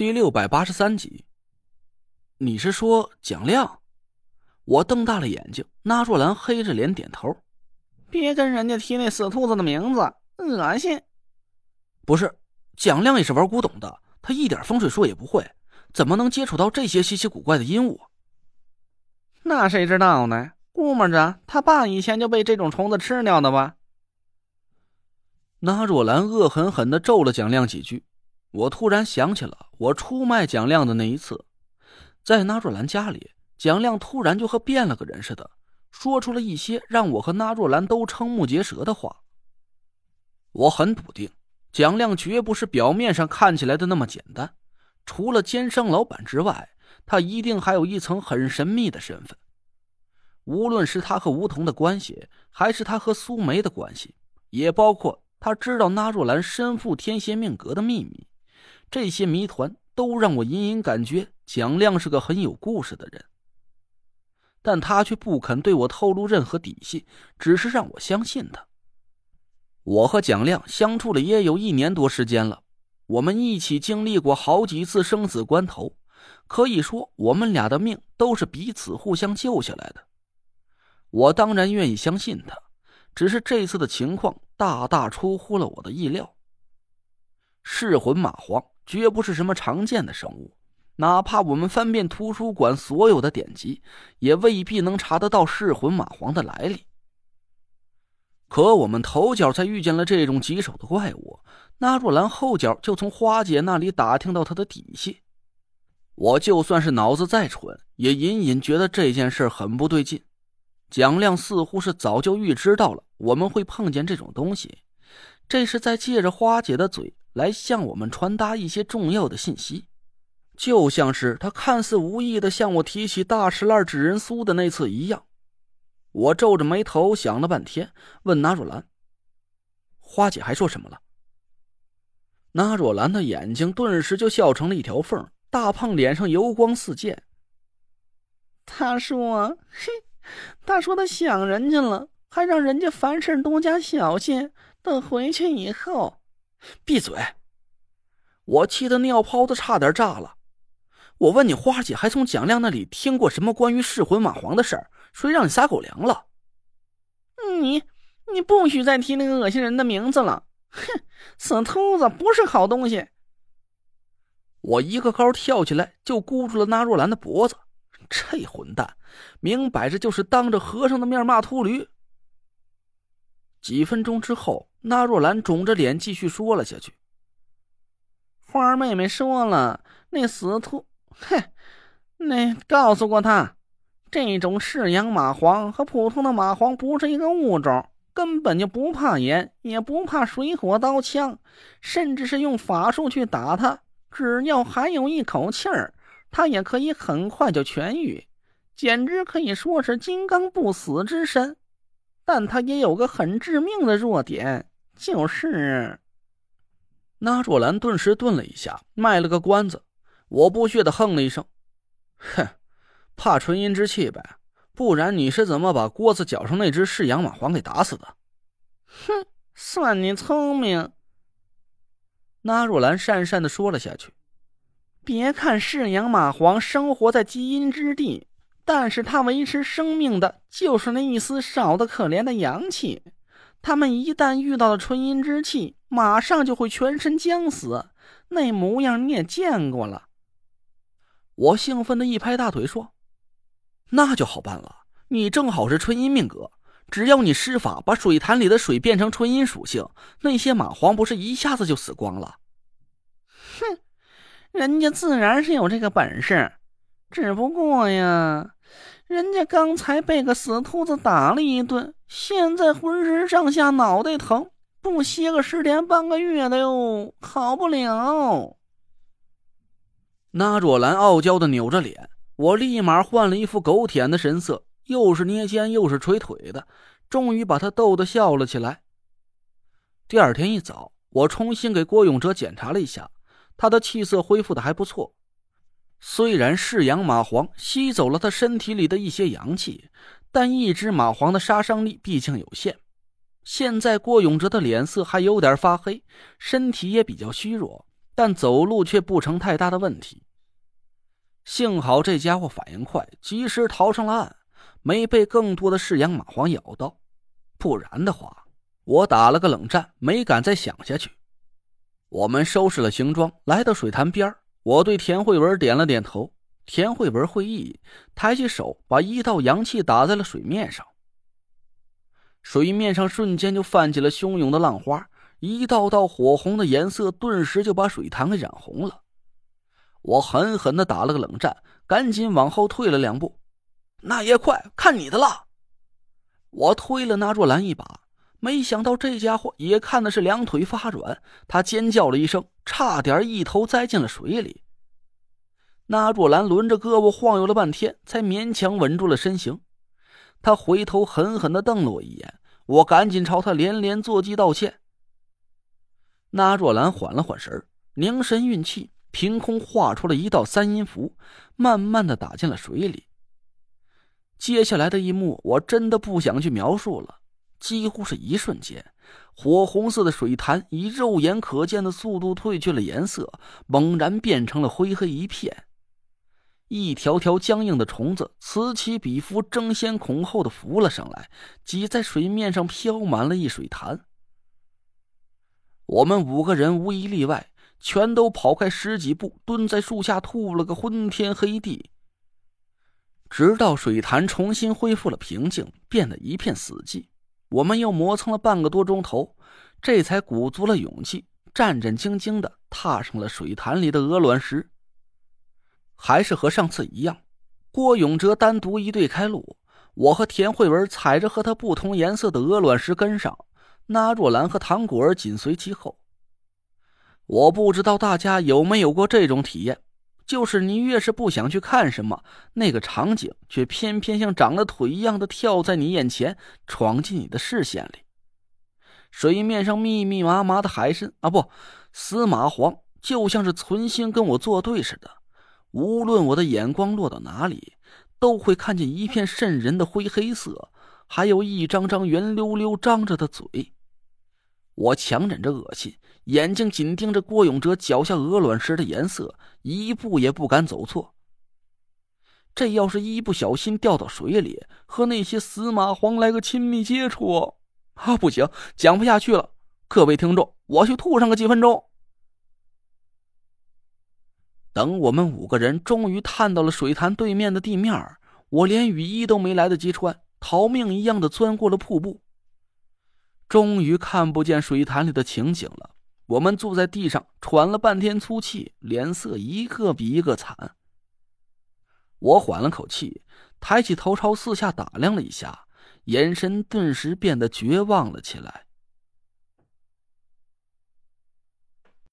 第六百八十三集，你是说蒋亮？我瞪大了眼睛，那若兰黑着脸点头。别跟人家提那死兔子的名字，恶心。不是，蒋亮也是玩古董的，他一点风水术也不会，怎么能接触到这些稀奇古怪的阴物？那谁知道呢？估摸着他爸以前就被这种虫子吃掉的吧。那若兰恶狠狠的咒了蒋亮几句。我突然想起了我出卖蒋亮的那一次，在纳若兰家里，蒋亮突然就和变了个人似的，说出了一些让我和纳若兰都瞠目结舌的话。我很笃定，蒋亮绝不是表面上看起来的那么简单，除了奸商老板之外，他一定还有一层很神秘的身份。无论是他和吴桐的关系，还是他和苏梅的关系，也包括他知道纳若兰身负天蝎命格的秘密。这些谜团都让我隐隐感觉蒋亮是个很有故事的人，但他却不肯对我透露任何底细，只是让我相信他。我和蒋亮相处了也有一年多时间了，我们一起经历过好几次生死关头，可以说我们俩的命都是彼此互相救下来的。我当然愿意相信他，只是这次的情况大大出乎了我的意料。噬魂蚂蟥。绝不是什么常见的生物，哪怕我们翻遍图书馆所有的典籍，也未必能查得到噬魂蚂蟥的来历。可我们头脚才遇见了这种棘手的怪物，那若兰后脚就从花姐那里打听到他的底细。我就算是脑子再蠢，也隐隐觉得这件事很不对劲。蒋亮似乎是早就预知到了我们会碰见这种东西，这是在借着花姐的嘴。来向我们传达一些重要的信息，就像是他看似无意的向我提起大石烂纸人酥的那次一样。我皱着眉头想了半天，问纳若兰：“花姐还说什么了？”纳若兰的眼睛顿时就笑成了一条缝，大胖脸上油光四溅。他说：“嘿，他说他想人家了，还让人家凡事多加小心，等回去以后。”闭嘴！我气得尿泡子差点炸了。我问你，花姐还从蒋亮那里听过什么关于噬魂蚂蟥的事儿？谁让你撒狗粮了？你，你不许再提那个恶心人的名字了！哼，死秃子不是好东西！我一个高跳起来就箍住了那若兰的脖子。这混蛋，明摆着就是当着和尚的面骂秃驴。几分钟之后。那若兰肿着脸继续说了下去。花儿妹妹说了，那死兔，哼，那告诉过他，这种噬阳蚂蟥和普通的蚂蟥不是一个物种，根本就不怕盐，也不怕水火刀枪，甚至是用法术去打它，只要还有一口气儿，它也可以很快就痊愈，简直可以说是金刚不死之身。但他也有个很致命的弱点。就是，那若兰顿时顿了一下，卖了个关子。我不屑的哼了一声：“哼，怕纯阴之气呗？不然你是怎么把锅子脚上那只噬阳蚂蟥给打死的？”哼，算你聪明。那若兰讪讪的说了下去：“别看噬阳蚂蟥生活在极阴之地，但是他维持生命的就是那一丝少的可怜的阳气。”他们一旦遇到了纯阴之气，马上就会全身僵死，那模样你也见过了。我兴奋的一拍大腿说：“那就好办了，你正好是纯阴命格，只要你施法把水潭里的水变成纯阴属性，那些蚂蟥不是一下子就死光了？”哼，人家自然是有这个本事，只不过呀。人家刚才被个死兔子打了一顿，现在浑身上下脑袋疼，不歇个十天半个月的哟，好不了。那若兰傲娇的扭着脸，我立马换了一副狗舔的神色，又是捏肩又是捶腿的，终于把他逗得笑了起来。第二天一早，我重新给郭永哲检查了一下，他的气色恢复的还不错。虽然噬阳蚂蟥吸走了他身体里的一些阳气，但一只蚂蟥的杀伤力毕竟有限。现在郭永哲的脸色还有点发黑，身体也比较虚弱，但走路却不成太大的问题。幸好这家伙反应快，及时逃上了岸，没被更多的噬阳蚂蟥咬到。不然的话，我打了个冷战，没敢再想下去。我们收拾了行装，来到水潭边我对田慧文点了点头。田慧文会意，抬起手，把一道阳气打在了水面上。水面上瞬间就泛起了汹涌的浪花，一道道火红的颜色顿时就把水潭给染红了。我狠狠的打了个冷战，赶紧往后退了两步。那也快，看你的了！我推了那若兰一把，没想到这家伙也看的是两腿发软，他尖叫了一声，差点一头栽进了水里。那若兰轮着胳膊晃悠了半天，才勉强稳住了身形。他回头狠狠的瞪了我一眼，我赶紧朝他连连作揖道歉。那若兰缓了缓神凝神运气。凭空画出了一道三阴符，慢慢的打进了水里。接下来的一幕，我真的不想去描述了。几乎是一瞬间，火红色的水潭以肉眼可见的速度褪去了颜色，猛然变成了灰黑一片。一条条僵硬的虫子此起彼伏，争先恐后的浮了上来，挤在水面上飘满了一水潭。我们五个人无一例外。全都跑开十几步，蹲在树下吐了个昏天黑地。直到水潭重新恢复了平静，变得一片死寂，我们又磨蹭了半个多钟头，这才鼓足了勇气，战战兢兢的踏上了水潭里的鹅卵石。还是和上次一样，郭永哲单独一队开路，我和田慧文踩着和他不同颜色的鹅卵石跟上，那若兰和唐果儿紧随其后。我不知道大家有没有过这种体验，就是你越是不想去看什么，那个场景却偏偏像长了腿一样的跳在你眼前，闯进你的视线里。水面上密密麻麻的海参啊，不，死蚂蟥，就像是存心跟我作对似的。无论我的眼光落到哪里，都会看见一片渗人的灰黑色，还有一张张圆溜溜张着的嘴。我强忍着恶心。眼睛紧盯着郭永哲脚下鹅卵石的颜色，一步也不敢走错。这要是一不小心掉到水里，和那些死蚂蟥来个亲密接触，啊，不行，讲不下去了。各位听众，我去吐上个几分钟。等我们五个人终于探到了水潭对面的地面，我连雨衣都没来得及穿，逃命一样的钻过了瀑布。终于看不见水潭里的情景了。我们坐在地上喘了半天粗气，脸色一个比一个惨。我缓了口气，抬起头朝四下打量了一下，眼神顿时变得绝望了起来。